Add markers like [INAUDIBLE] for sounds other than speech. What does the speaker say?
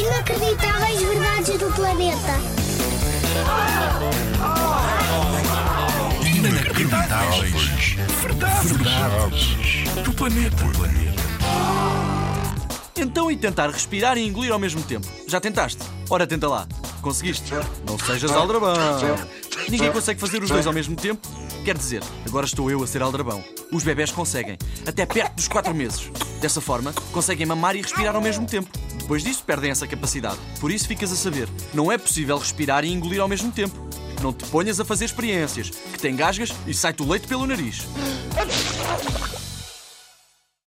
Inacreditáveis verdades do planeta. Inacreditáveis. Verdades. Verdades. Do planeta. Então e tentar respirar e engolir ao mesmo tempo? Já tentaste? Ora, tenta lá. Conseguiste? Não sejas aldrabão. Ninguém consegue fazer os dois ao mesmo tempo? Quer dizer, agora estou eu a ser aldrabão. Os bebés conseguem, até perto dos 4 meses. Dessa forma, conseguem mamar e respirar ao mesmo tempo. Depois disso, perdem essa capacidade. Por isso, ficas a saber: não é possível respirar e engolir ao mesmo tempo. Não te ponhas a fazer experiências, que te engasgas e sai-te o leite pelo nariz. [LAUGHS]